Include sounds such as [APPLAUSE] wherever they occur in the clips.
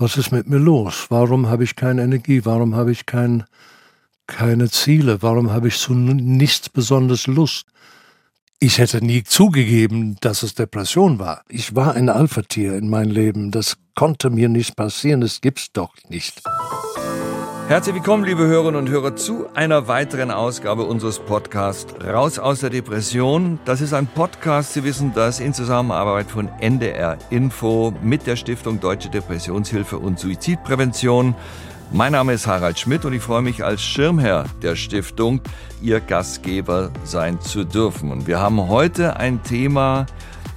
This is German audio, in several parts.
was ist mit mir los? Warum habe ich keine Energie? Warum habe ich kein, keine Ziele? Warum habe ich zu nichts besonders Lust? Ich hätte nie zugegeben, dass es Depression war. Ich war ein Alpha-Tier in meinem Leben. Das konnte mir nicht passieren. Das gibt's doch nicht. Herzlich willkommen, liebe Hörerinnen und Hörer, zu einer weiteren Ausgabe unseres Podcasts Raus aus der Depression. Das ist ein Podcast, Sie wissen das, in Zusammenarbeit von NDR Info mit der Stiftung Deutsche Depressionshilfe und Suizidprävention. Mein Name ist Harald Schmidt und ich freue mich als Schirmherr der Stiftung, Ihr Gastgeber sein zu dürfen. Und wir haben heute ein Thema,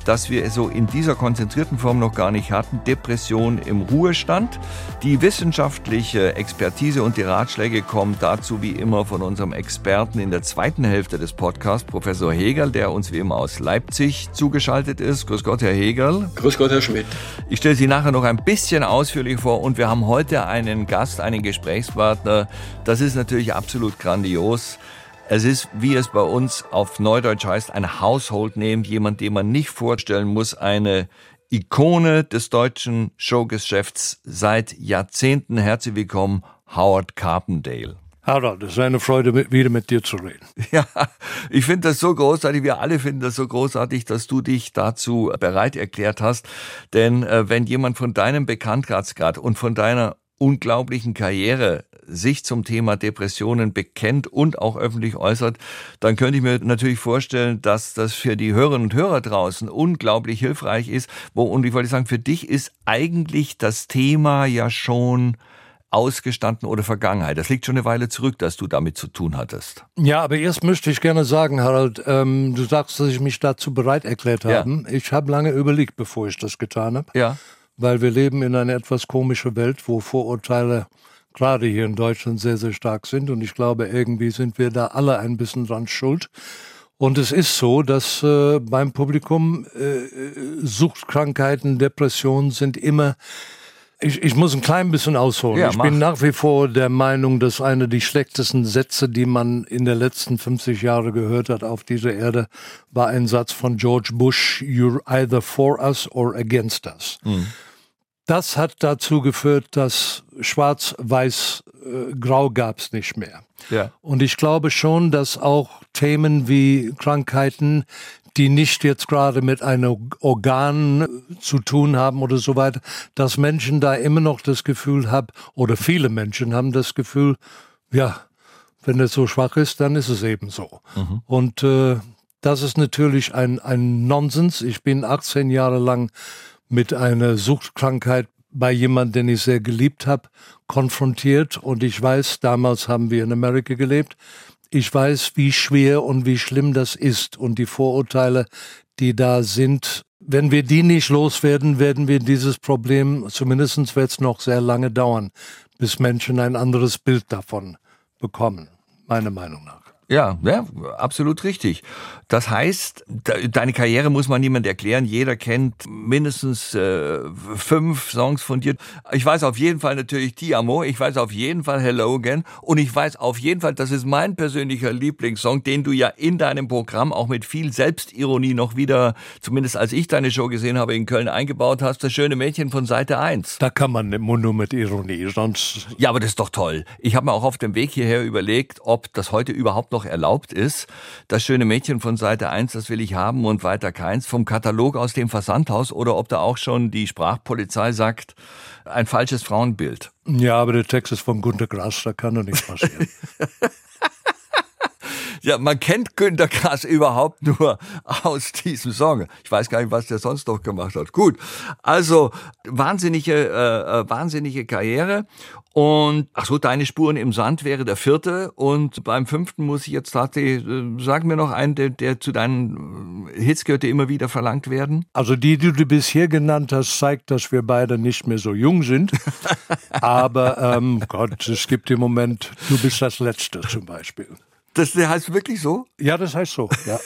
das wir so in dieser konzentrierten Form noch gar nicht hatten. Depression im Ruhestand. Die wissenschaftliche Expertise und die Ratschläge kommen dazu wie immer von unserem Experten in der zweiten Hälfte des Podcasts, Professor Hegel, der uns wie immer aus Leipzig zugeschaltet ist. Grüß Gott, Herr Hegel. Grüß Gott, Herr Schmidt. Ich stelle Sie nachher noch ein bisschen ausführlich vor und wir haben heute einen Gast, einen Gesprächspartner. Das ist natürlich absolut grandios. Es ist, wie es bei uns auf Neudeutsch heißt, ein Household Name, jemand, den man nicht vorstellen muss, eine Ikone des deutschen Showgeschäfts seit Jahrzehnten. Herzlich willkommen, Howard Carpendale. Harald, es ist eine Freude, wieder mit dir zu reden. [LAUGHS] Ja, ich finde das so großartig, wir alle finden das so großartig, dass du dich dazu bereit erklärt hast. Denn äh, wenn jemand von deinem Bekanntheitsgrad und von deiner unglaublichen Karriere sich zum Thema Depressionen bekennt und auch öffentlich äußert, dann könnte ich mir natürlich vorstellen, dass das für die Hörerinnen und Hörer draußen unglaublich hilfreich ist. Wo, und ich wollte sagen, für dich ist eigentlich das Thema ja schon ausgestanden oder Vergangenheit. Das liegt schon eine Weile zurück, dass du damit zu tun hattest. Ja, aber erst möchte ich gerne sagen, Harald, ähm, du sagst, dass ich mich dazu bereit erklärt habe. Ja. Ich habe lange überlegt, bevor ich das getan habe. Ja. Weil wir leben in einer etwas komischen Welt, wo Vorurteile gerade hier in Deutschland sehr, sehr stark sind. Und ich glaube, irgendwie sind wir da alle ein bisschen dran schuld. Und es ist so, dass äh, beim Publikum äh, Suchtkrankheiten, Depressionen sind immer ich, ich muss ein klein bisschen ausholen. Ja, ich bin nach wie vor der Meinung, dass einer der schlechtesten Sätze, die man in den letzten 50 Jahren gehört hat auf dieser Erde, war ein Satz von George Bush, You're either for us or against us. Mhm. Das hat dazu geführt, dass Schwarz, Weiß, äh, Grau gab es nicht mehr. Ja. Und ich glaube schon, dass auch Themen wie Krankheiten, die nicht jetzt gerade mit einem Organ zu tun haben oder so weiter, dass Menschen da immer noch das Gefühl haben, oder viele Menschen haben das Gefühl, ja, wenn es so schwach ist, dann ist es eben so. Mhm. Und äh, das ist natürlich ein, ein Nonsens. Ich bin 18 Jahre lang mit einer Suchtkrankheit bei jemandem, den ich sehr geliebt habe, konfrontiert. Und ich weiß, damals haben wir in Amerika gelebt. Ich weiß, wie schwer und wie schlimm das ist und die Vorurteile, die da sind. Wenn wir die nicht loswerden, werden wir dieses Problem, zumindest wird es noch sehr lange dauern, bis Menschen ein anderes Bild davon bekommen, meiner Meinung nach. Ja, ja, absolut richtig. Das heißt, deine Karriere muss man niemand erklären. Jeder kennt mindestens äh, fünf Songs von dir. Ich weiß auf jeden Fall natürlich Ti Amo, ich weiß auf jeden Fall Hello Again und ich weiß auf jeden Fall, das ist mein persönlicher Lieblingssong, den du ja in deinem Programm auch mit viel Selbstironie noch wieder, zumindest als ich deine Show gesehen habe, in Köln eingebaut hast. Das schöne Mädchen von Seite 1. Da kann man nur mit Ironie, sonst... Ja, aber das ist doch toll. Ich habe mir auch auf dem Weg hierher überlegt, ob das heute überhaupt noch erlaubt ist. Das schöne Mädchen von Seite 1, das will ich haben und weiter keins. Vom Katalog aus dem Versandhaus oder ob da auch schon die Sprachpolizei sagt, ein falsches Frauenbild. Ja, aber der Text ist von Gunter Grass, da kann doch nichts passieren. [LAUGHS] Ja, man kennt Günter Grass überhaupt nur aus diesem Song. Ich weiß gar nicht, was der sonst noch gemacht hat. Gut, also wahnsinnige, äh, äh wahnsinnige Karriere. Und ach so, deine Spuren im Sand wäre der vierte. Und beim fünften muss ich jetzt tatsächlich, äh, sagen wir noch einen, der, der zu deinen äh, Hits gehört, der immer wieder verlangt werden. Also die, die du bisher genannt hast, zeigt, dass wir beide nicht mehr so jung sind. [LAUGHS] Aber ähm, Gott, es gibt im Moment, du bist das Letzte zum Beispiel. Das heißt wirklich so? Ja, das heißt so, ja.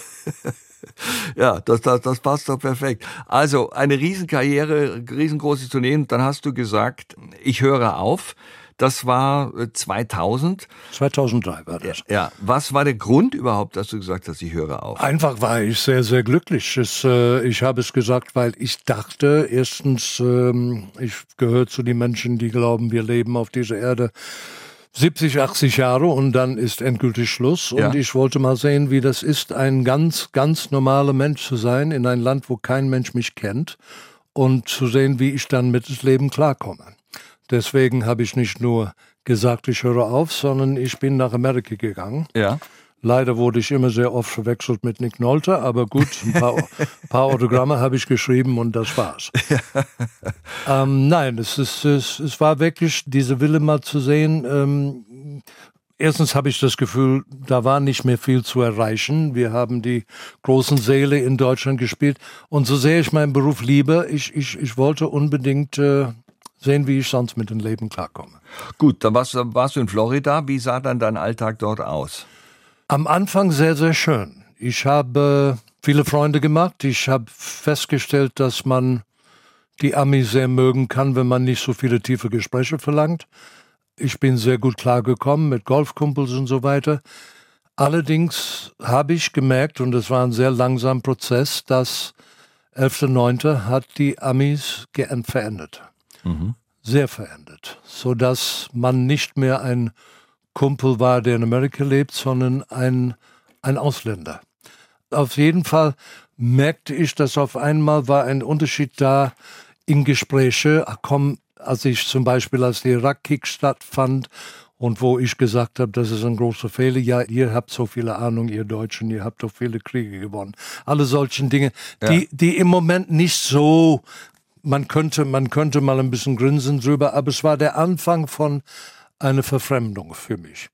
[LAUGHS] ja, das, das, das passt doch perfekt. Also eine Riesenkarriere, riesengroßes Unternehmen. Dann hast du gesagt, ich höre auf. Das war 2000. Äh, 2003 war das. Ja. Was war der Grund überhaupt, dass du gesagt hast, ich höre auf? Einfach war ich sehr, sehr glücklich. Es, äh, ich habe es gesagt, weil ich dachte, erstens, ähm, ich gehöre zu den Menschen, die glauben, wir leben auf dieser Erde 70, 80 Jahre und dann ist endgültig Schluss. Und ja. ich wollte mal sehen, wie das ist, ein ganz, ganz normaler Mensch zu sein in ein Land, wo kein Mensch mich kennt und zu sehen, wie ich dann mit dem Leben klarkomme. Deswegen habe ich nicht nur gesagt, ich höre auf, sondern ich bin nach Amerika gegangen. Ja. Leider wurde ich immer sehr oft verwechselt mit Nick Nolte, aber gut, ein paar, [LAUGHS] paar Autogramme habe ich geschrieben und das war's. ähm, nein, es, ist, es, es war wirklich diese Wille mal zu sehen. Ähm, erstens habe ich das Gefühl, da war nicht mehr viel zu erreichen. Wir haben die großen Säle in Deutschland gespielt und so sehr ich meinen Beruf liebe, ich, ich, ich wollte unbedingt äh, sehen, wie ich sonst mit dem Leben klarkomme. Gut, dann warst, warst du in Florida. Wie sah dann dein Alltag dort aus? Am Anfang sehr, sehr schön. Ich habe viele Freunde gemacht. Ich habe festgestellt, dass man die Amis sehr mögen kann, wenn man nicht so viele tiefe Gespräche verlangt. Ich bin sehr gut klargekommen mit Golfkumpels und so weiter. Allerdings habe ich gemerkt, und es war ein sehr langsamer Prozess, dass 11.9. hat die Amis verändert. Mhm. Sehr verändert. Sodass man nicht mehr ein Kumpel war, der in Amerika lebt, sondern ein, ein Ausländer. Auf jeden Fall merkte ich, dass auf einmal war ein Unterschied da in Gespräche. Komm, als ich zum Beispiel, als der Irak-Kick stattfand und wo ich gesagt habe, das ist ein großer Fehler. Ja, ihr habt so viele Ahnung, ihr Deutschen, ihr habt doch viele Kriege gewonnen. Alle solchen Dinge, ja. die, die im Moment nicht so, man könnte, man könnte mal ein bisschen grinsen drüber, aber es war der Anfang von eine Verfremdung für mich.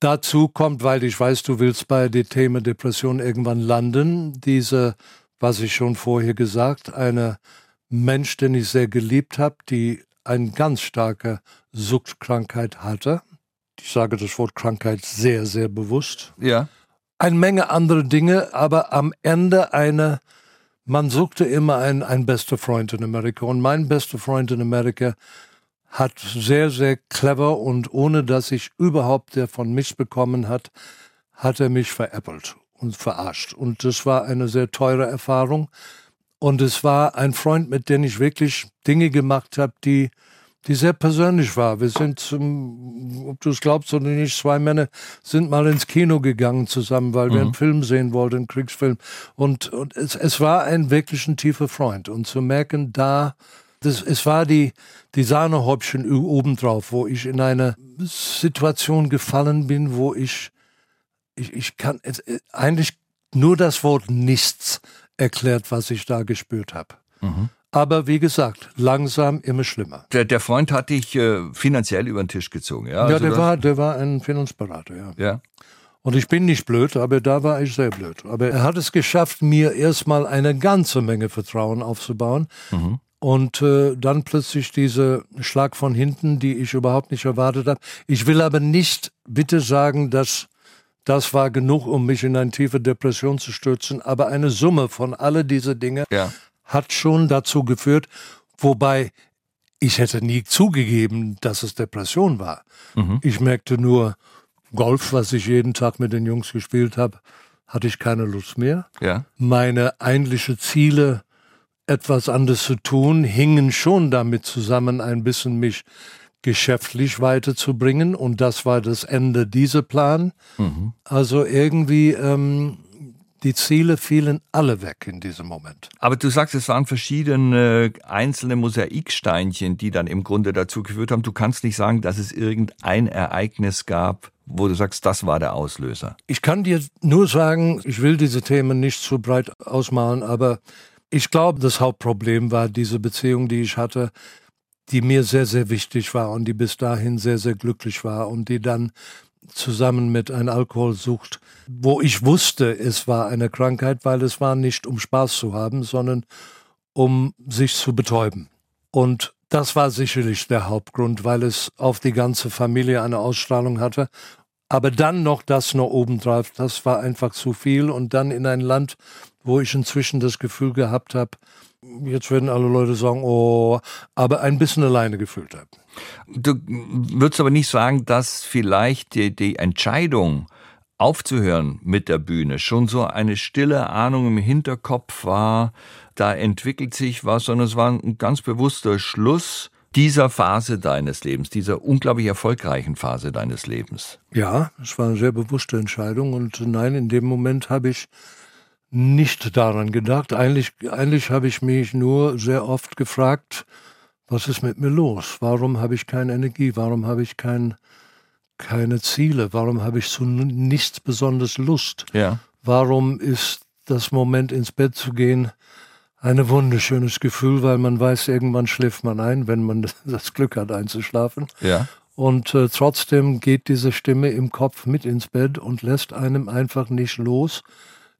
Dazu kommt, weil ich weiß, du willst bei dem Thema Depression irgendwann landen, diese, was ich schon vorher gesagt, eine Mensch, den ich sehr geliebt habe, die eine ganz starke Suchtkrankheit hatte. Ich sage das Wort Krankheit sehr, sehr bewusst. Ja. Eine Menge andere Dinge, aber am Ende eine, man suchte immer einen, einen bester Freund in Amerika. Und mein bester Freund in Amerika hat sehr, sehr clever und ohne dass ich überhaupt davon bekommen hat, hat er mich veräppelt und verarscht. Und das war eine sehr teure Erfahrung. Und es war ein Freund, mit dem ich wirklich Dinge gemacht habe, die, die sehr persönlich war. Wir sind, zum, ob du es glaubst oder nicht, zwei Männer sind mal ins Kino gegangen zusammen, weil mhm. wir einen Film sehen wollten, einen Kriegsfilm. Und, und es, es war ein wirklich ein tiefer Freund. Und zu merken, da das, es war die, die Sahnehäubchen obendrauf, wo ich in eine Situation gefallen bin, wo ich, ich, ich kann es, äh, eigentlich nur das Wort nichts erklärt, was ich da gespürt habe. Mhm. Aber wie gesagt, langsam immer schlimmer. Der, der Freund hat dich äh, finanziell über den Tisch gezogen, ja? Ja, also der, war, der war ein Finanzberater, ja. Ja. Und ich bin nicht blöd, aber da war ich sehr blöd. Aber er hat es geschafft, mir erstmal eine ganze Menge Vertrauen aufzubauen. Mhm. Und äh, dann plötzlich diese Schlag von hinten, die ich überhaupt nicht erwartet habe. Ich will aber nicht bitte sagen, dass das war genug, um mich in eine tiefe Depression zu stürzen. Aber eine Summe von alle diese Dinge ja. hat schon dazu geführt, wobei ich hätte nie zugegeben, dass es Depression war. Mhm. Ich merkte nur, Golf, was ich jeden Tag mit den Jungs gespielt habe, hatte ich keine Lust mehr. Ja. Meine eigentlichen Ziele etwas anderes zu tun, hingen schon damit zusammen, ein bisschen mich geschäftlich weiterzubringen. Und das war das Ende dieser Plan. Mhm. Also irgendwie, ähm, die Ziele fielen alle weg in diesem Moment. Aber du sagst, es waren verschiedene einzelne Mosaiksteinchen, die dann im Grunde dazu geführt haben. Du kannst nicht sagen, dass es irgendein Ereignis gab, wo du sagst, das war der Auslöser. Ich kann dir nur sagen, ich will diese Themen nicht zu breit ausmalen, aber ich glaube, das Hauptproblem war diese Beziehung, die ich hatte, die mir sehr, sehr wichtig war und die bis dahin sehr, sehr glücklich war und die dann zusammen mit einer Alkoholsucht, wo ich wusste, es war eine Krankheit, weil es war nicht um Spaß zu haben, sondern um sich zu betäuben. Und das war sicherlich der Hauptgrund, weil es auf die ganze Familie eine Ausstrahlung hatte. Aber dann noch das noch obendrauf, das war einfach zu viel. Und dann in ein Land, wo ich inzwischen das Gefühl gehabt habe, jetzt werden alle Leute sagen, oh, aber ein bisschen alleine gefühlt habe. Du würdest aber nicht sagen, dass vielleicht die, die Entscheidung, aufzuhören mit der Bühne, schon so eine stille Ahnung im Hinterkopf war, da entwickelt sich was, sondern es war ein ganz bewusster Schluss dieser Phase deines Lebens, dieser unglaublich erfolgreichen Phase deines Lebens. Ja, es war eine sehr bewusste Entscheidung und nein, in dem Moment habe ich nicht daran gedacht. Eigentlich, eigentlich habe ich mich nur sehr oft gefragt, was ist mit mir los? Warum habe ich keine Energie? Warum habe ich kein, keine Ziele? Warum habe ich zu nichts besonders Lust? Ja. Warum ist das Moment ins Bett zu gehen ein wunderschönes Gefühl, weil man weiß, irgendwann schläft man ein, wenn man [LAUGHS] das Glück hat, einzuschlafen. Ja. Und äh, trotzdem geht diese Stimme im Kopf mit ins Bett und lässt einem einfach nicht los.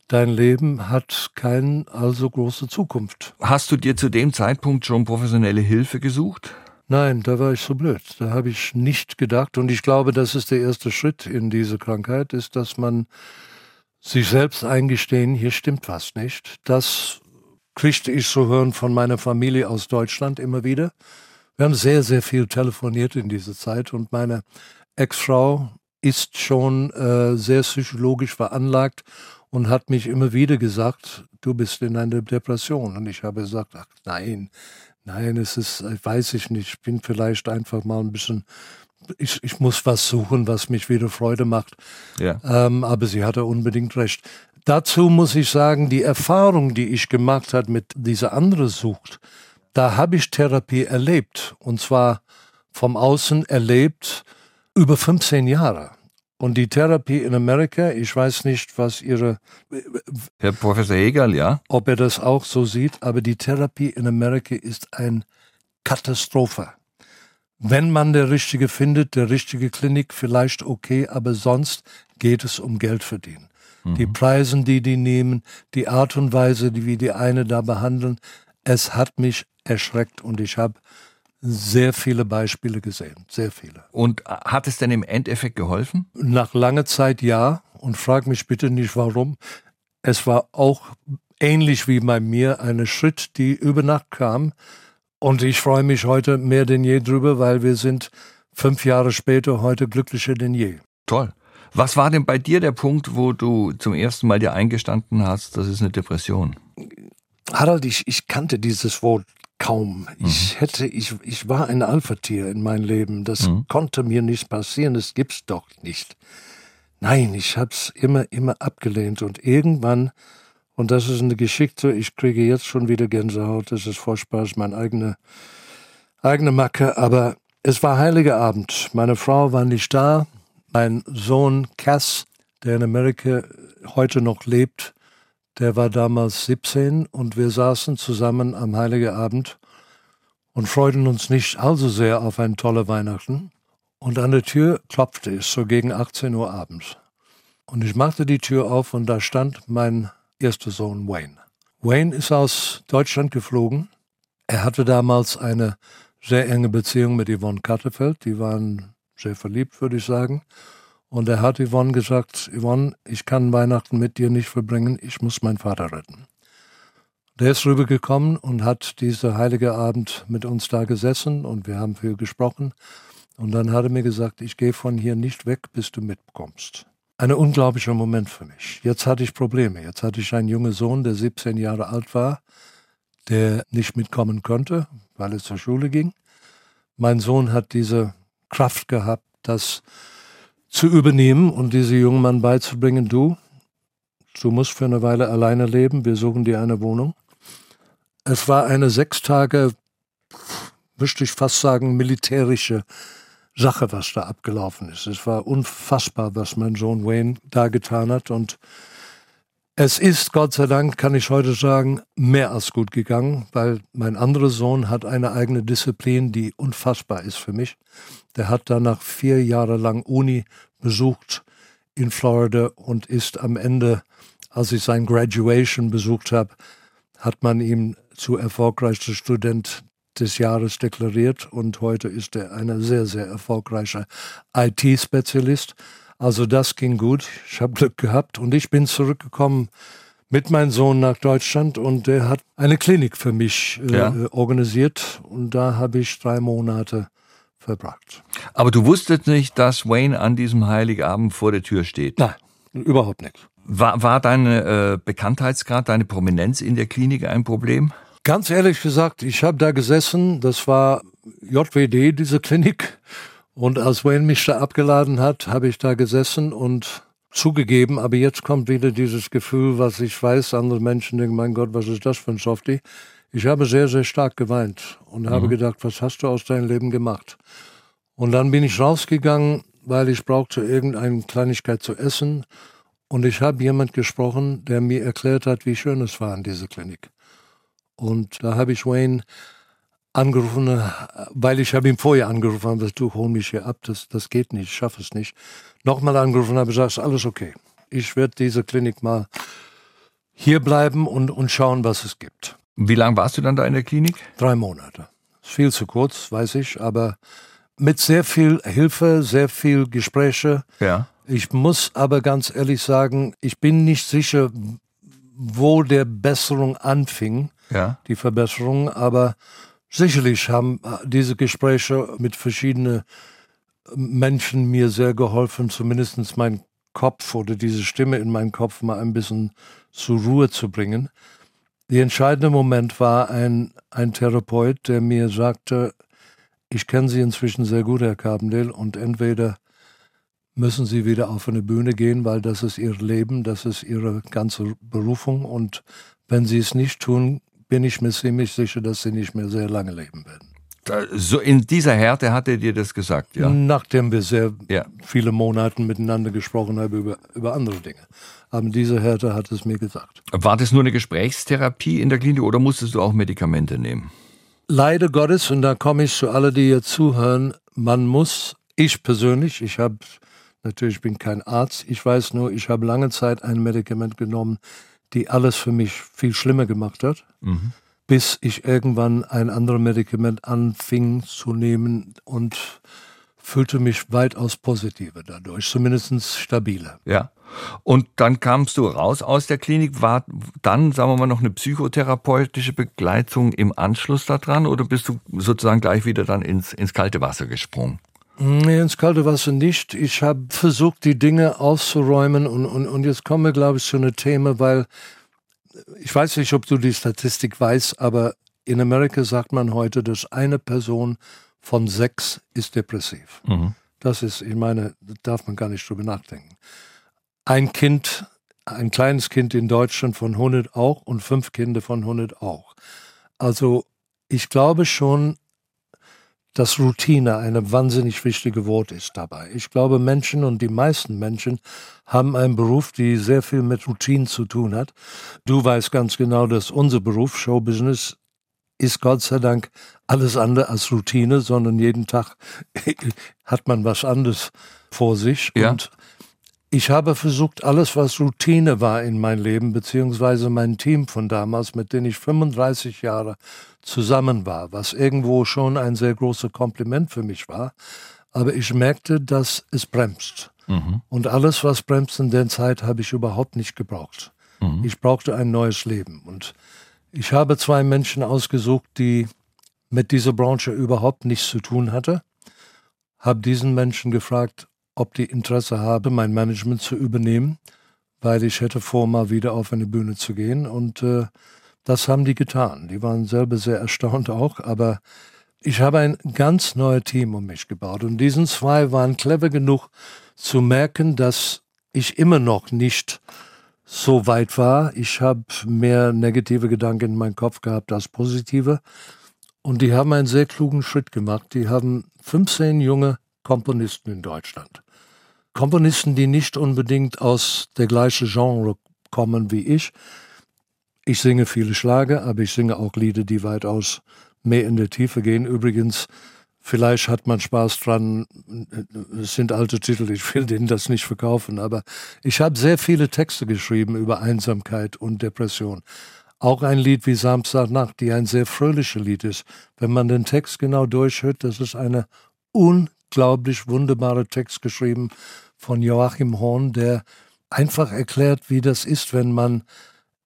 Dein Leben hat keine allzu große Zukunft. Hast du dir zu dem Zeitpunkt schon professionelle Hilfe gesucht? Nein, da war ich so blöd. Da habe ich nicht gedacht. Und ich glaube, das ist der erste Schritt in diese Krankheit, ist, dass man sich selbst eingestehen, hier stimmt was nicht. Das kriegte ich zu hören von meiner Familie aus Deutschland immer wieder. Wir haben sehr, sehr viel telefoniert in dieser Zeit und meine Ex-Frau ist schon äh, sehr psychologisch veranlagt und hat mich immer wieder gesagt, du bist in einer Depression. Und ich habe gesagt, ach nein, nein, es ist, weiß ich nicht, ich bin vielleicht einfach mal ein bisschen, ich, ich muss was suchen, was mich wieder Freude macht. Ja. Ähm, aber sie hatte unbedingt recht. Dazu muss ich sagen, die Erfahrung, die ich gemacht habe mit dieser anderen Sucht, da habe ich Therapie erlebt. Und zwar vom Außen erlebt über 15 Jahre. Und die Therapie in Amerika, ich weiß nicht, was Ihre. Herr Professor Hegel, ja. Ob er das auch so sieht, aber die Therapie in Amerika ist ein Katastrophe. Wenn man der Richtige findet, der richtige Klinik vielleicht okay, aber sonst geht es um Geld verdienen. Mhm. Die Preise, die die nehmen, die Art und Weise, wie die eine da behandeln, es hat mich erschreckt und ich habe sehr viele Beispiele gesehen, sehr viele. Und hat es denn im Endeffekt geholfen? Nach langer Zeit ja und frag mich bitte nicht warum. Es war auch ähnlich wie bei mir eine Schritt, die über Nacht kam und ich freue mich heute mehr denn je drüber, weil wir sind fünf Jahre später heute glücklicher denn je. Toll. Was war denn bei dir der Punkt, wo du zum ersten Mal dir eingestanden hast, das ist eine Depression? Harald, ich, ich kannte dieses Wort kaum. Mhm. Ich hätte, ich, ich war ein Alpha-Tier in meinem Leben. Das mhm. konnte mir nicht passieren. Das gibt's doch nicht. Nein, ich hab's immer, immer abgelehnt und irgendwann, und das ist eine Geschichte, ich kriege jetzt schon wieder Gänsehaut, das ist voll Spaß, meine eigene, eigene Macke, aber es war heiliger Abend. Meine Frau war nicht da. Mein Sohn Cass, der in Amerika heute noch lebt, der war damals 17 und wir saßen zusammen am Heiligen Abend und freuten uns nicht allzu sehr auf ein tolle Weihnachten. Und an der Tür klopfte es so gegen 18 Uhr abends. Und ich machte die Tür auf und da stand mein erster Sohn Wayne. Wayne ist aus Deutschland geflogen. Er hatte damals eine sehr enge Beziehung mit Yvonne Kattefeld. Die waren sehr verliebt, würde ich sagen. Und er hat Yvonne gesagt, Yvonne, ich kann Weihnachten mit dir nicht verbringen, ich muss meinen Vater retten. Der ist rübergekommen und hat dieser heilige Abend mit uns da gesessen und wir haben viel gesprochen. Und dann hat er mir gesagt, ich gehe von hier nicht weg, bis du mitkommst. Ein unglaublicher Moment für mich. Jetzt hatte ich Probleme. Jetzt hatte ich einen jungen Sohn, der 17 Jahre alt war, der nicht mitkommen konnte, weil er zur Schule ging. Mein Sohn hat diese Kraft gehabt, das zu übernehmen und diesem jungen Mann beizubringen, du, du musst für eine Weile alleine leben, wir suchen dir eine Wohnung. Es war eine sechs Tage, möchte ich fast sagen, militärische Sache, was da abgelaufen ist. Es war unfassbar, was mein Sohn Wayne da getan hat und es ist, Gott sei Dank, kann ich heute sagen, mehr als gut gegangen, weil mein anderer Sohn hat eine eigene Disziplin, die unfassbar ist für mich. Der hat danach vier Jahre lang Uni besucht in Florida und ist am Ende, als ich sein Graduation besucht habe, hat man ihm zu erfolgreichster Student des Jahres deklariert und heute ist er ein sehr, sehr erfolgreicher IT-Spezialist. Also das ging gut. Ich habe Glück gehabt und ich bin zurückgekommen mit meinem Sohn nach Deutschland und der hat eine Klinik für mich äh, Ja. organisiert und da habe ich drei Monate verbracht. Aber du wusstest nicht, dass Wayne an diesem Heiligabend vor der Tür steht. Nein, überhaupt nicht. War, war deine äh, Bekanntheitsgrad, deine Prominenz in der Klinik ein Problem? Ganz ehrlich gesagt, ich habe da gesessen, das war JWD, diese Klinik. Und als Wayne mich da abgeladen hat, habe ich da gesessen und zugegeben, aber jetzt kommt wieder dieses Gefühl, was ich weiß, andere Menschen denken, mein Gott, was ist das für ein Softie? Ich habe sehr, sehr stark geweint und habe gedacht, was hast du aus deinem Leben gemacht? Und dann bin ich rausgegangen, weil ich brauchte irgendeine Kleinigkeit zu essen. Und ich habe jemand gesprochen, der mir erklärt hat, wie schön es war in dieser Klinik. Und da habe ich Wayne angerufen, äh, weil ich habe ihm vorher angerufen, habe gesagt, du hol mich hier ab, das, das geht nicht, ich schaffe es nicht. Nochmal angerufen, habe gesagt, alles okay. Ich werde diese Klinik mal hier bleiben und, und schauen, was es gibt. Wie lange warst du dann da in der Klinik? Drei Monate. Ist viel zu kurz, weiß ich, aber mit sehr viel Hilfe, sehr viel Gespräche. Ja. Ich muss aber ganz ehrlich sagen, ich bin nicht sicher, wo der Besserung anfing Ja. die Verbesserung, aber sicherlich haben äh, diese Gespräche mit verschiedenen Menschen mir sehr geholfen, zumindest mein Kopf oder diese Stimme in meinem Kopf mal ein bisschen zur Ruhe zu bringen. Der entscheidende Moment war ein, ein Therapeut, der mir sagte, ich kenne Sie inzwischen sehr gut, Herr Carbendale, und entweder müssen Sie wieder auf eine Bühne gehen, weil das ist Ihr Leben, das ist Ihre ganze Berufung und wenn Sie es nicht tun, bin ich mir ziemlich sicher, dass Sie nicht mehr sehr lange leben werden. Da, so in dieser Härte hat er dir das gesagt, ja. Nachdem wir sehr Ja. viele Monate miteinander gesprochen haben über, über andere Dinge. Aber diese Härte hat es mir gesagt. War das nur eine Gesprächstherapie in der Klinik oder musstest du auch Medikamente nehmen? Leider Gottes, und da komme ich zu alle, die hier zuhören, man muss, ich persönlich, ich habe, natürlich bin kein Arzt, ich weiß nur, ich habe lange Zeit ein Medikament genommen, die alles für mich viel schlimmer gemacht hat, bis ich irgendwann ein anderes Medikament anfing zu nehmen und fühlte mich weitaus positiver dadurch, zumindest stabiler. Ja. Und dann kamst du raus aus der Klinik. War dann, sagen wir mal, noch eine psychotherapeutische Begleitung im Anschluss daran oder bist du sozusagen gleich wieder dann ins, ins kalte Wasser gesprungen? Nee, ins kalte Wasser nicht. Ich habe versucht, die Dinge auszuräumen und, und, und jetzt kommen wir, glaube ich, zu einem Thema, weil ich weiß nicht, ob du die Statistik weißt, aber in Amerika sagt man heute, dass eine Person von sechs ist depressiv. Das ist, ich meine, da darf man gar nicht drüber nachdenken. Ein Kind, ein kleines Kind in Deutschland von 100 auch und fünf Kinder von 100 auch. Also ich glaube schon, dass Routine eine wahnsinnig wichtige Wort ist dabei. Ich glaube, Menschen und die meisten Menschen haben einen Beruf, die sehr viel mit Routinen zu tun hat. Du weißt ganz genau, dass unser Beruf, Showbusiness, ist Gott sei Dank alles andere als Routine, sondern jeden Tag [LAUGHS] hat man was anderes vor sich. Ja. Und ich habe versucht, alles, was Routine war in meinem Leben, beziehungsweise mein Team von damals, mit dem ich 35 Jahre zusammen war, was irgendwo schon ein sehr großes Kompliment für mich war. Aber ich merkte, dass es bremst. Und alles, was bremst in der Zeit, habe ich überhaupt nicht gebraucht. Ich brauchte ein neues Leben. Und ich habe zwei Menschen ausgesucht, die mit dieser Branche überhaupt nichts zu tun hatte. Habe diesen Menschen gefragt, ob die Interesse habe, mein Management zu übernehmen, weil ich hätte vor, mal wieder auf eine Bühne zu gehen. Und äh, das haben die getan. Die waren selber sehr erstaunt auch, aber ich habe ein ganz neues Team um mich gebaut. Und diesen zwei waren clever genug zu merken, dass ich immer noch nicht so weit war. Ich habe mehr negative Gedanken in meinem Kopf gehabt als positive. Und die haben einen sehr klugen Schritt gemacht. Die haben 15 junge Komponisten in Deutschland. Komponisten, die nicht unbedingt aus der gleichen Genre kommen wie ich. Ich singe viele Schlager, aber ich singe auch Lieder, die weitaus mehr in der Tiefe gehen. Übrigens, vielleicht hat man Spaß dran. Es sind alte Titel, ich will denen das nicht verkaufen, aber ich habe sehr viele Texte geschrieben über Einsamkeit und Depression. Auch ein Lied wie Samstagnacht, die ein sehr fröhliches Lied ist. Wenn man den Text genau durchhört, das ist eine unglaublich wunderbare Text geschrieben von Joachim Horn, der einfach erklärt, wie das ist, wenn man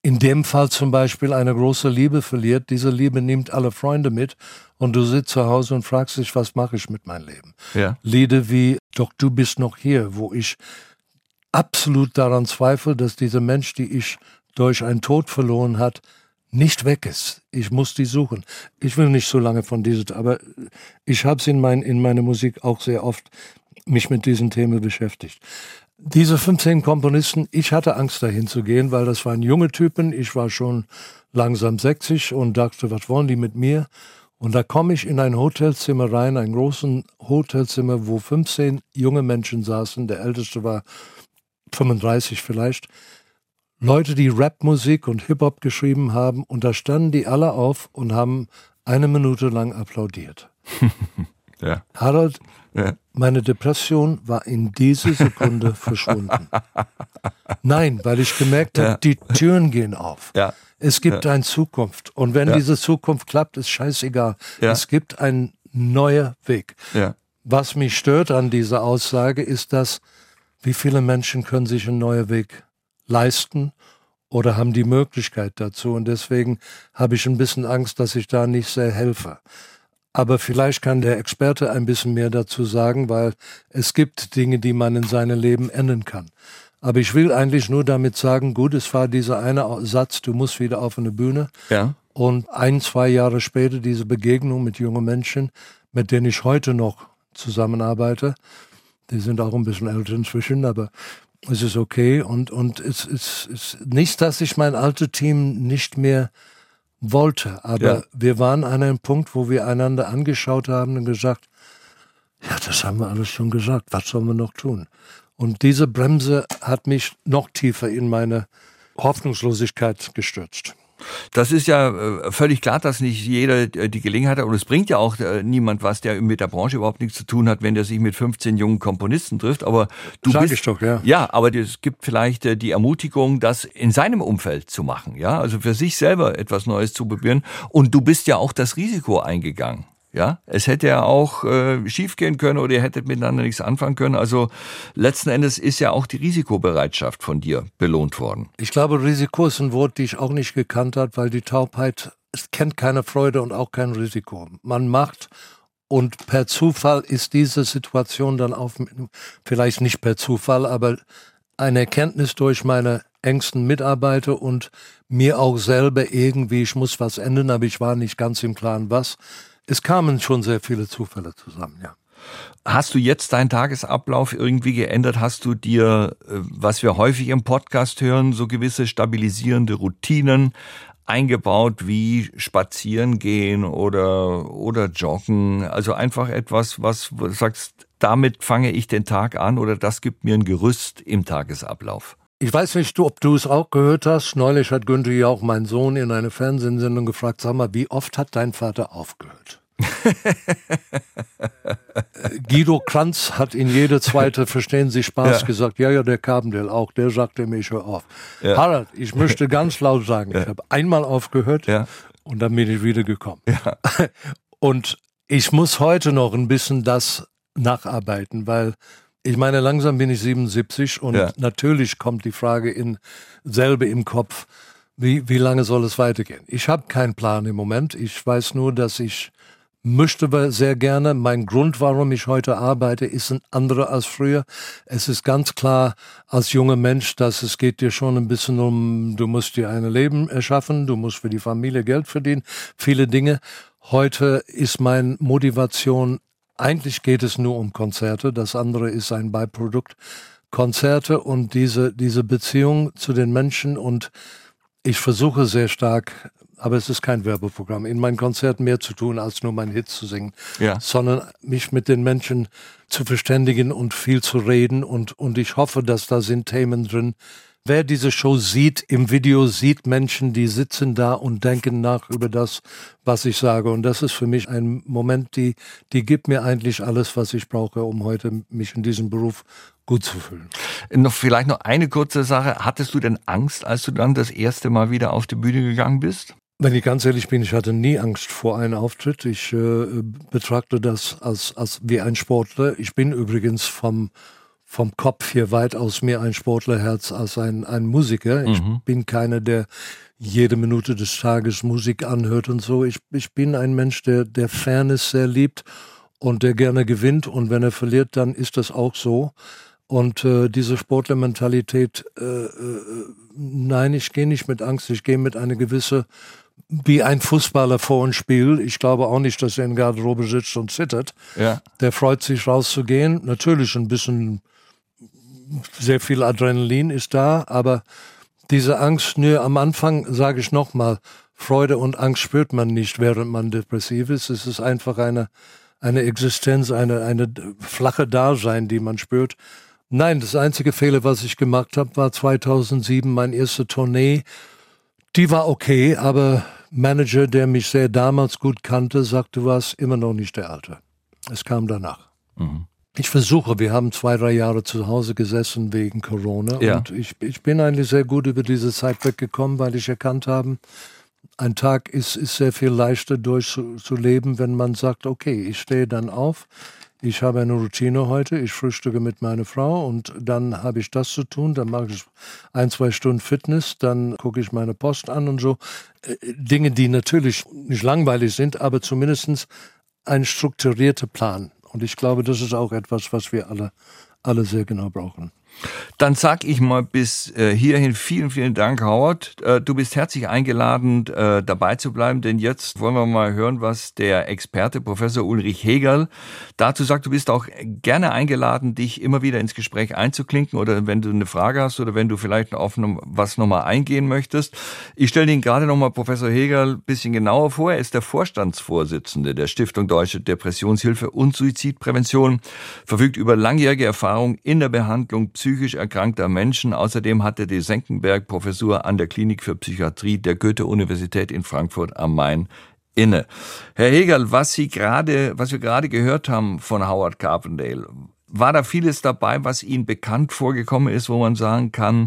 in dem Fall zum Beispiel eine große Liebe verliert, diese Liebe nimmt alle Freunde mit und du sitzt zu Hause und fragst dich, was mache ich mit meinem Leben? Ja. Lieder wie Doch du bist noch hier, wo ich absolut daran zweifle, dass dieser Mensch, die ich durch einen Tod verloren hat, nicht weg ist. Ich muss die suchen. Ich will nicht so lange von dieser, aber ich habe es in, mein, in meiner Musik auch sehr oft mich mit diesen Themen beschäftigt. Diese 15 Komponisten, ich hatte Angst dahin zu gehen, weil das waren junge Typen. Ich war schon langsam 60 und dachte, was wollen die mit mir? Und da komme ich in ein Hotelzimmer rein, ein großes Hotelzimmer, wo 15 junge Menschen saßen. Der älteste war 35 vielleicht. Leute, die Rapmusik und Hip-Hop geschrieben haben. Und da standen die alle auf und haben eine Minute lang applaudiert. [LAUGHS] ja. Harald, ja. Meine Depression war in dieser Sekunde [LAUGHS] verschwunden. Nein, weil ich gemerkt habe, ja. die Türen gehen auf. Ja. Es gibt eine Zukunft. Und wenn diese Zukunft klappt, ist scheißegal. Es gibt einen neuen Weg. Was mich stört an dieser Aussage ist, dass wie viele Menschen können sich einen neuen Weg leisten oder haben die Möglichkeit dazu. Und deswegen habe ich ein bisschen Angst, dass ich da nicht sehr helfe. Aber vielleicht kann der Experte ein bisschen mehr dazu sagen, weil es gibt Dinge, die man in seinem Leben ändern kann. Aber ich will eigentlich nur damit sagen, gut, es war dieser eine Satz, du musst wieder auf eine Bühne. Ja. Und ein, zwei Jahre später diese Begegnung mit jungen Menschen, mit denen ich heute noch zusammenarbeite. Die sind auch ein bisschen älter inzwischen, aber es ist okay. Und, und es ist nicht, dass ich mein altes Team nicht mehr wollte. Aber ja. wir waren an einem Punkt, wo wir einander angeschaut haben und gesagt, ja, das haben wir alles schon gesagt, was sollen wir noch tun? Und diese Bremse hat mich noch tiefer in meine Hoffnungslosigkeit gestürzt. Das ist ja äh, völlig klar, dass nicht jeder äh, die Gelegenheit hat und es bringt ja auch äh, niemand was, der mit der Branche überhaupt nichts zu tun hat, wenn der sich mit 15 jungen Komponisten trifft. Aber du Sag bist doch, ja. Ja, aber es gibt vielleicht die Ermutigung, das in seinem Umfeld zu machen, ja, also für sich selber etwas Neues zu probieren. Und du bist ja auch das Risiko eingegangen. Ja, es hätte ja auch äh, schiefgehen können oder ihr hättet miteinander nichts anfangen können. Also letzten Endes ist ja auch die Risikobereitschaft von dir belohnt worden. Ich glaube, Risiko ist ein Wort, die ich auch nicht gekannt habe, weil die Taubheit es kennt keine Freude und auch kein Risiko. Man macht und per Zufall ist diese Situation dann auf, vielleicht nicht per Zufall, aber eine Erkenntnis durch meine engsten Mitarbeiter und mir auch selber irgendwie, ich muss was ändern, aber ich war nicht ganz im Klaren, was es kamen schon sehr viele Zufälle zusammen, ja. Hast du jetzt deinen Tagesablauf irgendwie geändert? Hast du dir, äh, was wir häufig im Podcast hören, so gewisse stabilisierende Routinen eingebaut, wie spazieren gehen oder, oder joggen? Also einfach etwas, was du sagst, damit fange ich den Tag an oder das gibt mir ein Gerüst im Tagesablauf. Ich weiß nicht, ob du es auch gehört hast. Neulich hat Günther ja auch mein Sohn in einer Fernsehsendung gefragt, sag mal, wie oft hat dein Vater aufgehört? Guido Kranz hat in jede zweite [LAUGHS] Verstehen Sie Spaß ja. gesagt, ja, ja, der Kabendell auch, der sagte mir, ich höre auf. Ja. Harald, ich möchte [LAUGHS] ganz laut sagen, ja. ich habe einmal aufgehört und dann bin ich wieder gekommen. [LAUGHS] Und ich muss heute noch ein bisschen das nacharbeiten, weil ich meine, langsam bin ich 77 und natürlich kommt die Frage in selbe im Kopf, wie, wie lange soll es weitergehen? Ich habe keinen Plan im Moment. Ich weiß nur, dass ich möchte sehr gerne. Mein Grund, warum ich heute arbeite, ist ein anderer als früher. Es ist ganz klar als junger Mensch, dass es geht dir schon ein bisschen um, du musst dir ein Leben erschaffen, du musst für die Familie Geld verdienen, viele Dinge. Heute ist meine Motivation eigentlich geht es nur um Konzerte, das andere ist ein Beiprodukt. Konzerte und diese, diese Beziehung zu den Menschen und ich versuche sehr stark, aber es ist kein Werbeprogramm, in meinen Konzerten mehr zu tun, als nur meinen Hit zu singen, ja. sondern mich mit den Menschen zu verständigen und viel zu reden und, und ich hoffe, dass da sind Themen drin, Wer diese Show sieht, im Video sieht Menschen, die sitzen da und denken nach über das, was ich sage. Und das ist für mich ein Moment, die, die gibt mir eigentlich alles, was ich brauche, um heute mich in diesem Beruf gut zu fühlen. Noch vielleicht noch eine kurze Sache. Hattest du denn Angst, als du dann das erste Mal wieder auf die Bühne gegangen bist? Wenn ich ganz ehrlich bin, ich hatte nie Angst vor einem Auftritt. Ich äh, betrachte das als, als wie ein Sportler. Ich bin übrigens vom vom Kopf hier weitaus mehr ein Sportlerherz als ein, ein Musiker. Ich mhm. bin keiner, der jede Minute des Tages Musik anhört und so. Ich, ich bin ein Mensch, der, der Fairness sehr liebt und der gerne gewinnt. Und wenn er verliert, dann ist das auch so. Und äh, diese Sportlermentalität, äh, äh, nein, ich gehe nicht mit Angst, ich gehe mit einer gewisse, wie ein Fußballer vor ein Spiel. Ich glaube auch nicht, dass er in Garderobe sitzt und zittert. Ja. Der freut sich rauszugehen. Natürlich ein bisschen, sehr viel Adrenalin ist da, aber diese Angst, nö, am Anfang sage ich nochmal, Freude und Angst spürt man nicht, während man depressiv ist. Es ist einfach eine, eine Existenz, eine, eine flache Dasein, die man spürt. Nein, das einzige Fehler, was ich gemacht habe, war 2007 meine erste Tournee. Die war okay, aber Manager, der mich sehr damals gut kannte, sagte, du warst immer noch nicht der Alte. Es kam danach. Mhm. Ich versuche, wir haben zwei, drei Jahre zu Hause gesessen wegen Corona ja. und ich, ich bin eigentlich sehr gut über diese Zeit weggekommen, weil ich erkannt habe, ein Tag ist, ist sehr viel leichter durchzuleben, wenn man sagt, okay, ich stehe dann auf, ich habe eine Routine heute, ich frühstücke mit meiner Frau und dann habe ich das zu tun, dann mache ich ein, zwei Stunden Fitness, dann gucke ich meine Post an und so. Äh, Dinge, die natürlich nicht langweilig sind, aber zumindest ein strukturierter Plan. Und ich glaube, das ist auch etwas, was wir alle, alle sehr genau brauchen. Dann sag ich mal bis äh, hierhin vielen, vielen Dank, Howard. Äh, du bist herzlich eingeladen, äh, dabei zu bleiben, denn jetzt wollen wir mal hören, was der Experte Professor Ulrich Hegel dazu sagt. Du bist auch gerne eingeladen, dich immer wieder ins Gespräch einzuklinken oder wenn du eine Frage hast oder wenn du vielleicht auf was nochmal eingehen möchtest. Ich stelle Ihnen gerade nochmal Professor Hegel ein bisschen genauer vor. Er ist der Vorstandsvorsitzende der Stiftung Deutsche Depressionshilfe und Suizidprävention, verfügt über langjährige Erfahrung in der Behandlung psychisch erkrankter Menschen. Außerdem hat er die Senckenberg-Professur an der Klinik für Psychiatrie der Goethe-Universität in Frankfurt am Main inne. Herr Hegel, was Sie gerade, was wir gerade gehört haben von Howard Carpendale, war da vieles dabei, was Ihnen bekannt vorgekommen ist, wo man sagen kann,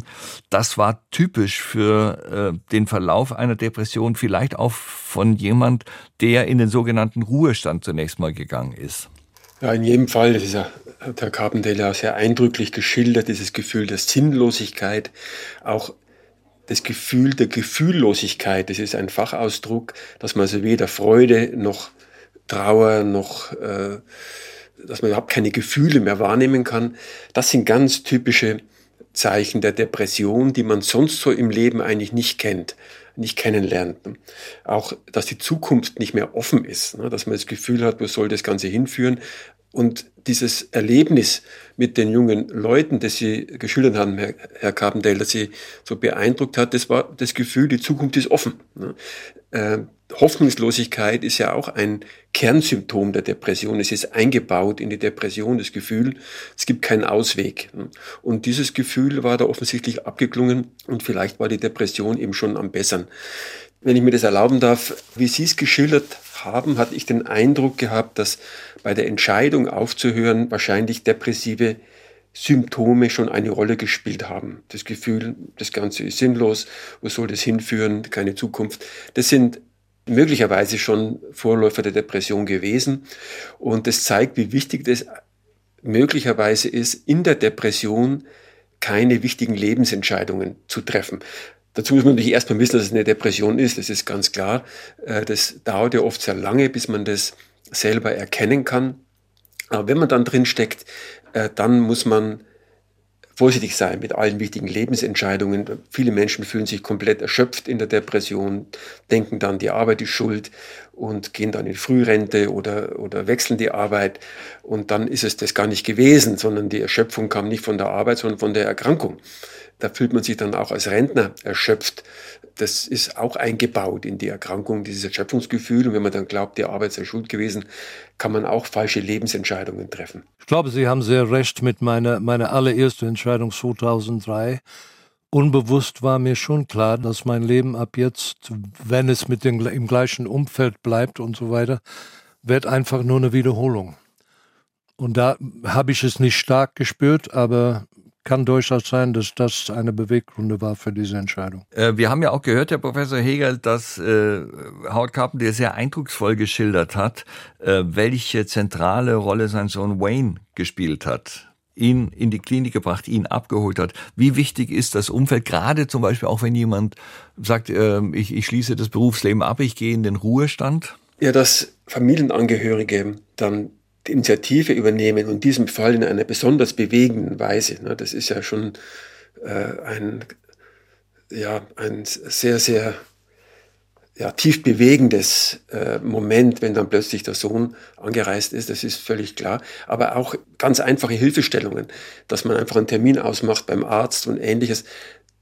das war typisch für äh, den Verlauf einer Depression, vielleicht auch von jemand, der in den sogenannten Ruhestand zunächst mal gegangen ist? Ja, in jedem Fall, das ist ja Herr Carpendale sehr eindrücklich geschildert, dieses Gefühl der Sinnlosigkeit, auch das Gefühl der Gefühllosigkeit, das ist ein Fachausdruck, dass man also weder Freude noch Trauer noch, äh, dass man überhaupt keine Gefühle mehr wahrnehmen kann. Das sind ganz typische Zeichen der Depression, die man sonst so im Leben eigentlich nicht kennt, nicht kennenlernt. Auch, dass die Zukunft nicht mehr offen ist, ne? dass man das Gefühl hat, wo soll das Ganze hinführen. Und dieses Erlebnis mit den jungen Leuten, das Sie geschildert haben, Herr, Herr Carpendale, das Sie so beeindruckt hat, das war das Gefühl, die Zukunft ist offen. Ne? Äh, Hoffnungslosigkeit ist ja auch ein Kernsymptom der Depression. Es ist eingebaut in die Depression, das Gefühl, es gibt keinen Ausweg. Ne? Und dieses Gefühl war da offensichtlich abgeklungen und vielleicht war die Depression eben schon am Bessern. Wenn ich mir das erlauben darf, wie Sie es geschildert haben, hatte ich den Eindruck gehabt, dass bei der Entscheidung aufzuhören wahrscheinlich depressive Symptome schon eine Rolle gespielt haben. Das Gefühl, das Ganze ist sinnlos, wo soll das hinführen, keine Zukunft. Das sind möglicherweise schon Vorläufer der Depression gewesen. Und das zeigt, wie wichtig das möglicherweise ist, in der Depression keine wichtigen Lebensentscheidungen zu treffen. Dazu muss man natürlich erstmal wissen, dass es eine Depression ist, das ist ganz klar. Äh, das dauert ja oft sehr lange, bis man das selber erkennen kann. Aber wenn man dann drin steckt, äh, dann muss man vorsichtig sein mit allen wichtigen Lebensentscheidungen. Viele Menschen fühlen sich komplett erschöpft in der Depression, denken dann, die Arbeit ist schuld und gehen dann in Frührente oder, oder wechseln die Arbeit. Und dann ist es das gar nicht gewesen, sondern die Erschöpfung kam nicht von der Arbeit, sondern von der Erkrankung. Da fühlt man sich dann auch als Rentner erschöpft. Das ist auch eingebaut in die Erkrankung, dieses Erschöpfungsgefühl. Und wenn man dann glaubt, die Arbeit sei schuld gewesen, kann man auch falsche Lebensentscheidungen treffen. Ich glaube, Sie haben sehr recht mit meiner, meiner allerersten Entscheidung 2003 unbewusst war mir schon klar, dass mein Leben ab jetzt, wenn es mit dem im gleichen Umfeld bleibt und so weiter, wird einfach nur eine Wiederholung. Und da habe ich es nicht stark gespürt, aber kann durchaus sein, dass das eine Beweggründe war für diese Entscheidung. Äh, wir haben ja auch gehört, Herr Professor Hegel, dass äh, Howard Carpenter sehr eindrucksvoll geschildert hat, äh, welche zentrale Rolle sein Sohn Wayne gespielt hat ihn in die Klinik gebracht, ihn abgeholt hat. Wie wichtig ist das Umfeld, gerade zum Beispiel auch wenn jemand sagt, äh, ich, ich schließe das Berufsleben ab, ich gehe in den Ruhestand? Ja, dass Familienangehörige dann die Initiative übernehmen und in diesem Fall in einer besonders bewegenden Weise. Ne, das ist ja schon äh, ein, ja, ein sehr, sehr ja, tief bewegendes äh, Moment, wenn dann plötzlich der Sohn angereist ist, das ist völlig klar. Aber auch ganz einfache Hilfestellungen, dass man einfach einen Termin ausmacht beim Arzt und ähnliches.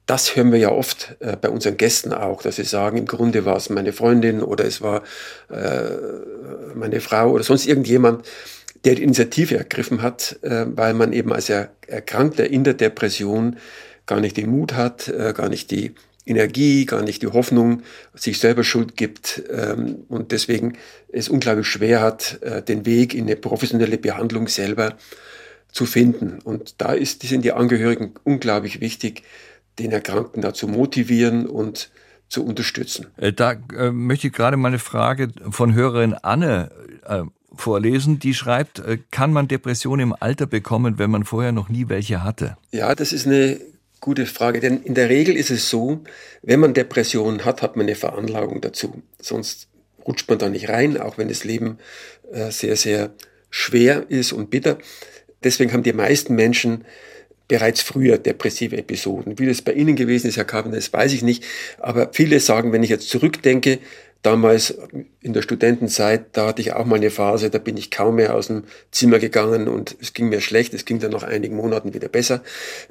Das hören wir ja oft äh, bei unseren Gästen auch, dass sie sagen, im Grunde war es meine Freundin oder es war äh, meine Frau oder sonst irgendjemand, der die Initiative ergriffen hat, äh, weil man eben als er Erkrankter in der Depression gar nicht den Mut hat, äh, gar nicht die Energie, gar nicht die Hoffnung, sich selber Schuld gibt ähm, und deswegen es unglaublich schwer hat, äh, den Weg in eine professionelle Behandlung selber zu finden. Und da ist, sind die Angehörigen unglaublich wichtig, den Erkrankten dazu motivieren und zu unterstützen. Äh, da äh, möchte ich gerade mal eine Frage von Hörerin Anne äh, vorlesen. Die schreibt, äh, kann man Depressionen im Alter bekommen, wenn man vorher noch nie welche hatte? Ja, das ist eine Gute Frage, denn in der Regel ist es so, wenn man Depressionen hat, hat man eine Veranlagung dazu. Sonst rutscht man da nicht rein, auch wenn das Leben äh, sehr, sehr schwer ist und bitter. Deswegen haben die meisten Menschen bereits früher depressive Episoden. Wie das bei Ihnen gewesen ist, Herr Carpenter, das weiß ich nicht. Aber viele sagen, wenn ich jetzt zurückdenke, damals in der Studentenzeit, da hatte ich auch mal eine Phase, da bin ich kaum mehr aus dem Zimmer gegangen und es ging mir schlecht, es ging dann nach einigen Monaten wieder besser.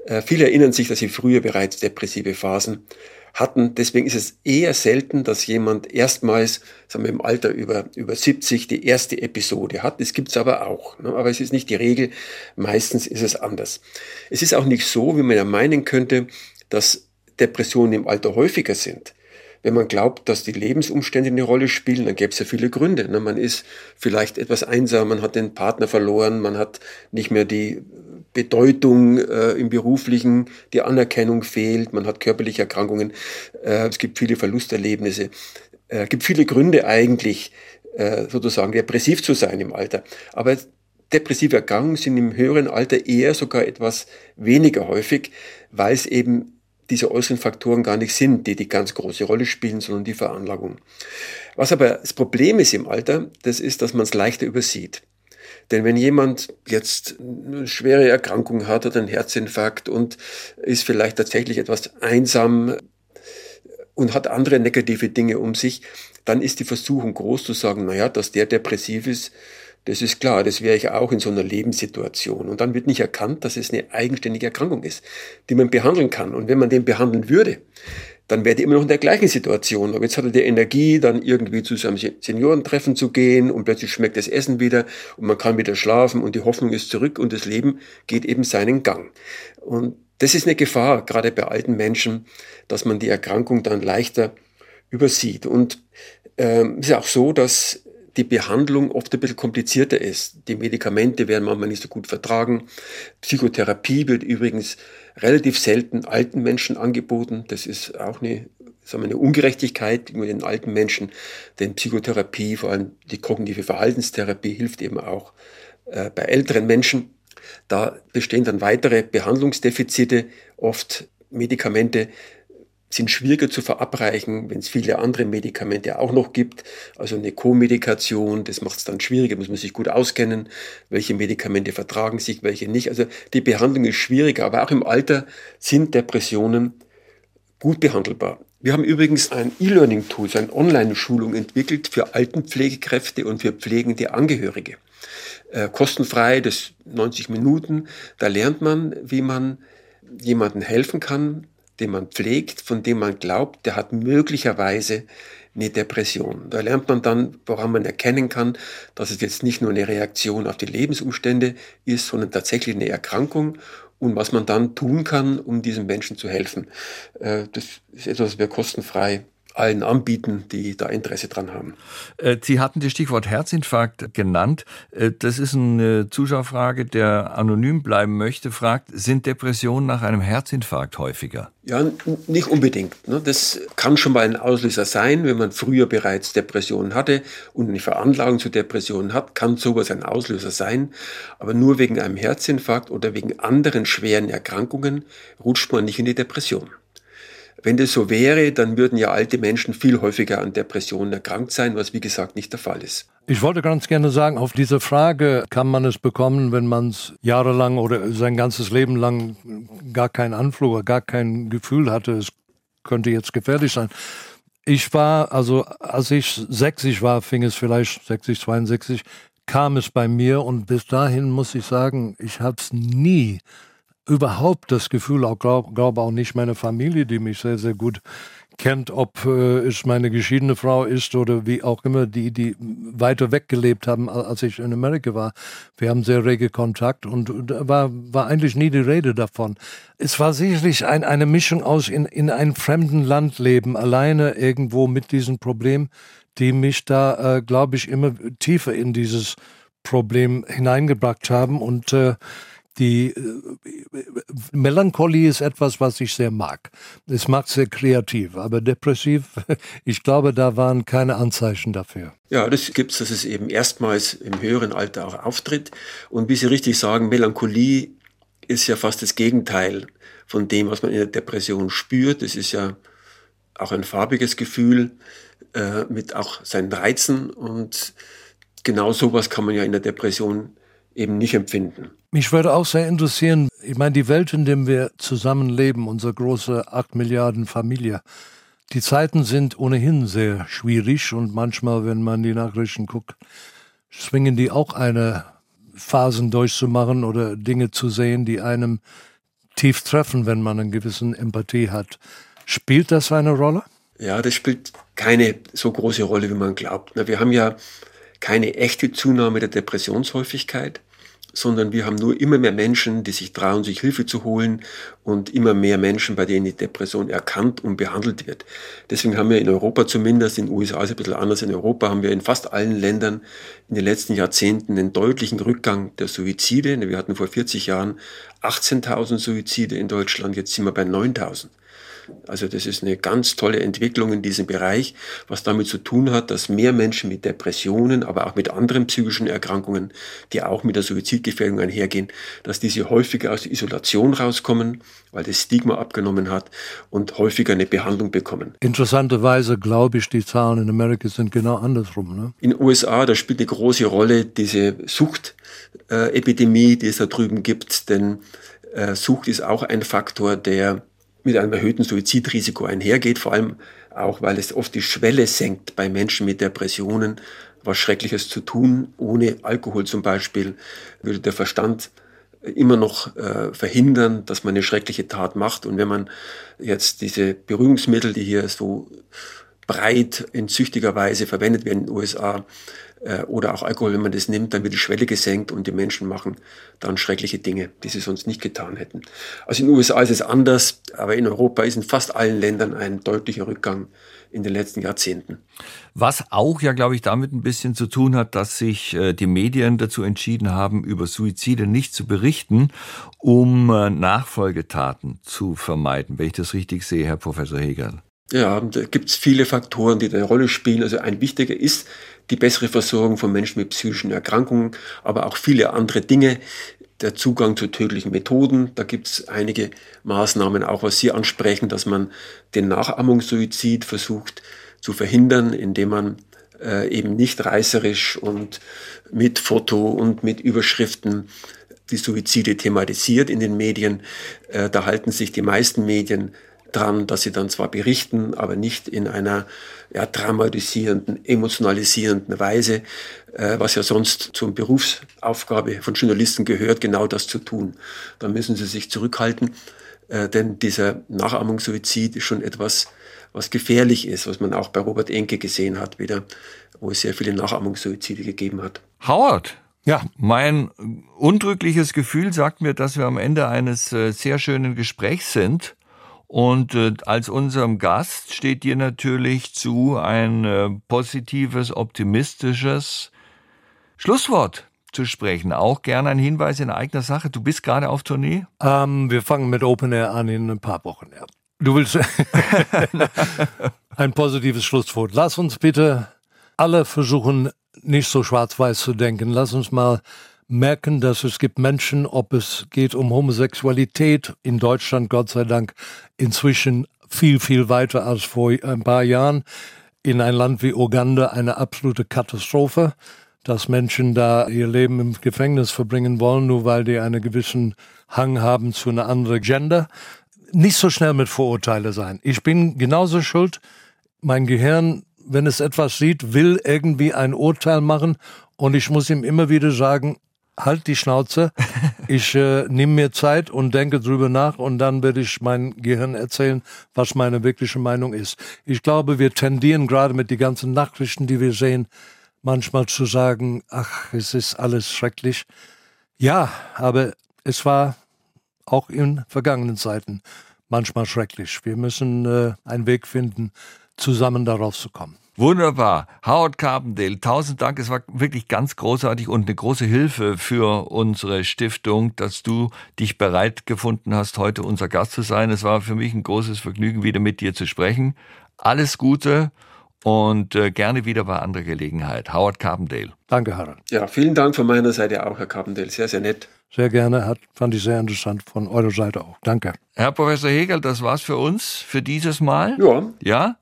Äh, viele erinnern sich, dass sie früher bereits depressive Phasen hatten. Deswegen ist es eher selten, dass jemand erstmals, sagen wir im Alter über, über 70 die erste Episode hat. Das gibt's aber auch. Ne? Aber es ist nicht die Regel. Meistens ist es anders. Es ist auch nicht so, wie man ja meinen könnte, dass Depressionen im Alter häufiger sind. Wenn man glaubt, dass die Lebensumstände eine Rolle spielen, dann gäbe es ja viele Gründe. Ne? Man ist vielleicht etwas einsam, man hat den Partner verloren, man hat nicht mehr die Bedeutung äh, im beruflichen, die Anerkennung fehlt, man hat körperliche Erkrankungen, äh, es gibt viele Verlusterlebnisse, äh, gibt viele Gründe eigentlich, äh, sozusagen depressiv zu sein im Alter. Aber depressive Erkrankungen sind im höheren Alter eher sogar etwas weniger häufig, weil es eben diese äußeren Faktoren gar nicht sind, die die ganz große Rolle spielen, sondern die Veranlagung. Was aber das Problem ist im Alter, das ist, dass man es leichter übersieht. Denn wenn jemand jetzt eine schwere Erkrankung hat oder einen Herzinfarkt und ist vielleicht tatsächlich etwas einsam und hat andere negative Dinge um sich, dann ist die Versuchung groß zu sagen, naja, dass der depressiv ist, das ist klar, das wäre ich auch in so einer Lebenssituation. Und dann wird nicht erkannt, dass es eine eigenständige Erkrankung ist, die man behandeln kann. Und wenn man den behandeln würde, dann wäre die immer noch in der gleichen Situation. Aber jetzt hat er die Energie, dann irgendwie zu seinem Seniorentreffen zu gehen und plötzlich schmeckt das Essen wieder und man kann wieder schlafen und die Hoffnung ist zurück und das Leben geht eben seinen Gang. Und das ist eine Gefahr, gerade bei alten Menschen, dass man die Erkrankung dann leichter übersieht. Und ähm, ist auch so, dass die Behandlung oft ein bisschen komplizierter ist. Die Medikamente werden manchmal nicht so gut vertragen. Psychotherapie wird übrigens relativ selten alten Menschen angeboten. Das ist auch eine, sagen wir, eine Ungerechtigkeit mit den alten Menschen. Denn Psychotherapie, vor allem die kognitive Verhaltenstherapie, hilft eben auch äh, bei älteren Menschen. Da bestehen dann weitere Behandlungsdefizite, oft Medikamente sind schwieriger zu verabreichen, wenn es viele andere Medikamente auch noch gibt. Also eine Co-Medikation, das macht es dann schwieriger, muss man sich gut auskennen, welche Medikamente vertragen sich, welche nicht. Also die Behandlung ist schwieriger, aber auch im Alter sind Depressionen gut behandelbar. Wir haben übrigens ein E-Learning-Tool, so eine Online-Schulung entwickelt für Altenpflegekräfte und für pflegende Angehörige. Äh, kostenfrei, das 90 Minuten. Da lernt man, wie man jemandem helfen kann, den man pflegt, von dem man glaubt, der hat möglicherweise eine Depression. Da lernt man dann, woran man erkennen kann, dass es jetzt nicht nur eine Reaktion auf die Lebensumstände ist, sondern tatsächlich eine Erkrankung und was man dann tun kann, um diesem Menschen zu helfen. Äh, das ist etwas, was wir kostenfrei allen anbieten, die da Interesse dran haben. Äh, Sie hatten das Stichwort Herzinfarkt genannt. Äh, das ist eine Zuschauerfrage, der anonym bleiben möchte, fragt, sind Depressionen nach einem Herzinfarkt häufiger? Ja, nicht unbedingt. Ne? Das kann schon mal ein Auslöser sein, wenn man früher bereits Depressionen hatte und eine Veranlagung zu Depressionen hat, kann sowas ein Auslöser sein. Aber nur wegen einem Herzinfarkt oder wegen anderen schweren Erkrankungen rutscht man nicht in die Depression. Wenn das so wäre, dann würden ja alte Menschen viel häufiger an Depressionen erkrankt sein, was wie gesagt nicht der Fall ist. Ich wollte ganz gerne sagen, auf diese Frage kann man es bekommen, wenn man es jahrelang oder sein ganzes Leben lang gar keinen Anflug oder gar kein Gefühl hatte, es könnte jetzt gefährlich sein. Ich war, also als ich 60 war, fing es vielleicht 60, 62, kam es bei mir und bis dahin muss ich sagen, ich habe es nie überhaupt das Gefühl, auch glaube glaub auch nicht meine Familie, die mich sehr, sehr gut kennt, ob äh, es meine geschiedene Frau ist oder wie auch immer, die, die weiter weg gelebt haben, als ich in Amerika war. Wir haben sehr rege Kontakt und da war, war eigentlich nie die Rede davon. Es war sicherlich ein, eine Mischung aus in, in einem fremden Land leben, alleine irgendwo mit diesem Problem, die mich da, äh, glaube ich, immer tiefer in dieses Problem hineingebracht haben und äh, die äh, Melancholie ist etwas, was ich sehr mag. Es macht sehr kreativ, aber depressiv, [LAUGHS] ich glaube, da waren keine Anzeichen dafür. Ja, das gibt es, dass es eben erstmals im höheren Alter auch auftritt. Und wie Sie richtig sagen, Melancholie ist ja fast das Gegenteil von dem, was man in der Depression spürt. Es ist ja auch ein farbiges Gefühl äh, mit auch seinen Reizen und genau sowas kann man ja in der Depression eben nicht empfinden. Mich würde auch sehr interessieren, ich meine, die Welt, in der wir zusammenleben, unsere große acht Milliarden Familie, die Zeiten sind ohnehin sehr schwierig und manchmal, wenn man die Nachrichten guckt, zwingen die auch eine Phasen durchzumachen oder Dinge zu sehen, die einem tief treffen, wenn man eine gewisse Empathie hat. Spielt das eine Rolle? Ja, das spielt keine so große Rolle, wie man glaubt. Wir haben ja keine echte Zunahme der Depressionshäufigkeit sondern wir haben nur immer mehr Menschen, die sich trauen, sich Hilfe zu holen und immer mehr Menschen, bei denen die Depression erkannt und behandelt wird. Deswegen haben wir in Europa zumindest, in den USA ist ein bisschen anders, in Europa haben wir in fast allen Ländern in den letzten Jahrzehnten einen deutlichen Rückgang der Suizide. Wir hatten vor 40 Jahren 18.000 Suizide in Deutschland, jetzt sind wir bei 9.000. Also das ist eine ganz tolle Entwicklung in diesem Bereich, was damit zu tun hat, dass mehr Menschen mit Depressionen, aber auch mit anderen psychischen Erkrankungen, die auch mit der Suizidgefährdung einhergehen, dass diese häufiger aus der Isolation rauskommen, weil das Stigma abgenommen hat und häufiger eine Behandlung bekommen. Interessanterweise glaube ich, die Zahlen in Amerika sind genau andersrum. Ne? In den USA, da spielt eine große Rolle diese Suchtepidemie, die es da drüben gibt, denn äh, Sucht ist auch ein Faktor, der mit einem erhöhten Suizidrisiko einhergeht, vor allem auch, weil es oft die Schwelle senkt bei Menschen mit Depressionen, was Schreckliches zu tun. Ohne Alkohol zum Beispiel würde der Verstand immer noch äh, verhindern, dass man eine schreckliche Tat macht. Und wenn man jetzt diese Berührungsmittel, die hier so breit in züchtiger Weise verwendet werden in den USA, äh, oder auch Alkohol, wenn man das nimmt, dann wird die Schwelle gesenkt und die Menschen machen dann schreckliche Dinge, die sie sonst nicht getan hätten. Also in den USA ist es anders, aber in Europa ist in fast allen Ländern ein deutlicher Rückgang in den letzten Jahrzehnten. Was auch ja, glaube ich, damit ein bisschen zu tun hat, dass sich äh, die Medien dazu entschieden haben, über Suizide nicht zu berichten, um äh, Nachfolgetaten zu vermeiden, wenn ich das richtig sehe, Herr Professor Hegel. Ja, da gibt es viele Faktoren, die eine Rolle spielen. Also ein wichtiger ist die bessere Versorgung von Menschen mit psychischen Erkrankungen, aber auch viele andere Dinge. Der Zugang zu tödlichen Methoden, da gibt es einige Maßnahmen, auch was Sie ansprechen, dass man den Nachahmungssuizid versucht zu verhindern, indem man äh, eben nicht reißerisch und mit Foto und mit Überschriften die Suizide thematisiert in den Medien. Äh, da halten sich die meisten Medien dran, dass sie dann zwar berichten, aber nicht in einer ja, dramatisierenden, emotionalisierenden Weise, äh, was ja sonst zur Berufsaufgabe von Journalisten gehört, genau das zu tun. Da müssen sie sich zurückhalten, äh, denn dieser Nachahmungssuizid ist schon etwas, was gefährlich ist, was man auch bei Robert Enke gesehen hat, wieder, wo es sehr viele Nachahmungssuizide gegeben hat. Howard, ja, mein undrückliches Gefühl sagt mir, dass wir am Ende eines äh, sehr schönen Gesprächs sind. Und äh, als unserem Gast steht dir natürlich zu ein äh, positives, optimistisches Schlusswort zu sprechen. Auch gerne ein Hinweis in eigener Sache. Du bist gerade auf Tournee? Ähm, wir fangen mit Open Air an in ein paar Wochen. Ja. Du willst [LAUGHS] ein positives Schlusswort. Lass uns bitte alle versuchen, nicht so schwarz-weiß zu denken. Lass uns mal merken, dass es gibt Menschen, ob es geht um Homosexualität in Deutschland, Gott sei Dank, inzwischen viel, viel weiter als vor ein paar Jahren. In ein Land wie Uganda eine absolute Katastrophe, dass Menschen da ihr Leben im Gefängnis verbringen wollen, nur weil die einen gewissen Hang haben zu einer anderen Gender. Nicht so schnell mit Vorurteile sein. Ich bin genauso schuld. Mein Gehirn, wenn es etwas sieht, will irgendwie ein Urteil machen und ich muss ihm immer wieder sagen, halt die Schnauze. [LAUGHS] Ich äh, nehme mir Zeit und denke drüber nach und dann werde ich mein Gehirn erzählen, was meine wirkliche Meinung ist. Ich glaube, wir tendieren gerade mit den ganzen Nachrichten, die wir sehen, manchmal zu sagen, ach, es ist alles schrecklich. Ja, aber es war auch in vergangenen Zeiten manchmal schrecklich. Wir müssen äh, einen Weg finden, zusammen darauf zu kommen. Wunderbar. Howard Carpendale, tausend Dank. Es war wirklich ganz großartig und eine große Hilfe für unsere Stiftung, dass du dich bereit gefunden hast, heute unser Gast zu sein. Es war für mich ein großes Vergnügen, wieder mit dir zu sprechen. Alles Gute und äh, gerne wieder bei anderer Gelegenheit. Howard Carpendale. Danke, Harald. Ja, vielen Dank von meiner Seite auch, Herr Carpendale. Sehr, sehr nett. Sehr gerne, hat, fand ich sehr interessant von eurer Seite auch. Danke. Herr Professor Hegel, das war's für uns für dieses Mal. Ja. Ja?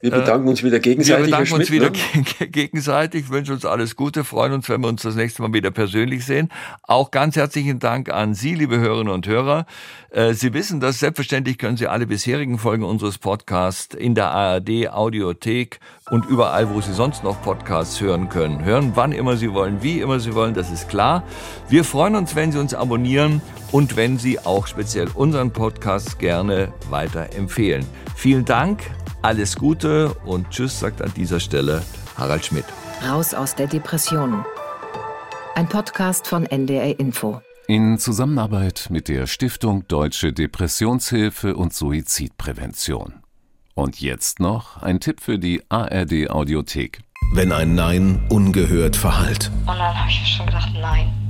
Wir bedanken uns wieder gegenseitig. Wir bedanken uns Schmidt, wieder ne? [LAUGHS] gegenseitig, wünschen uns alles Gute, freuen uns, wenn wir uns das nächste Mal wieder persönlich sehen. Auch ganz herzlichen Dank an Sie, liebe Hörerinnen und Hörer. Äh, Sie wissen das, selbstverständlich können Sie alle bisherigen Folgen unseres Podcasts in der ARD Audiothek und überall, wo Sie sonst noch Podcasts hören können. Hören, wann immer Sie wollen, wie immer Sie wollen, das ist klar. Wir freuen uns, wenn Sie uns abonnieren und wenn Sie auch speziell unseren Podcast gerne weiterempfehlen. Vielen Dank. Alles Gute und Tschüss, sagt an dieser Stelle Harald Schmidt. Raus aus der Depression. Ein Podcast von NDR Info. In Zusammenarbeit mit der Stiftung Deutsche Depressionshilfe und Suizidprävention. Und jetzt noch ein Tipp für die ARD Audiothek. Wenn ein Nein ungehört verhallt. Und dann habe ich schon gedacht, nein.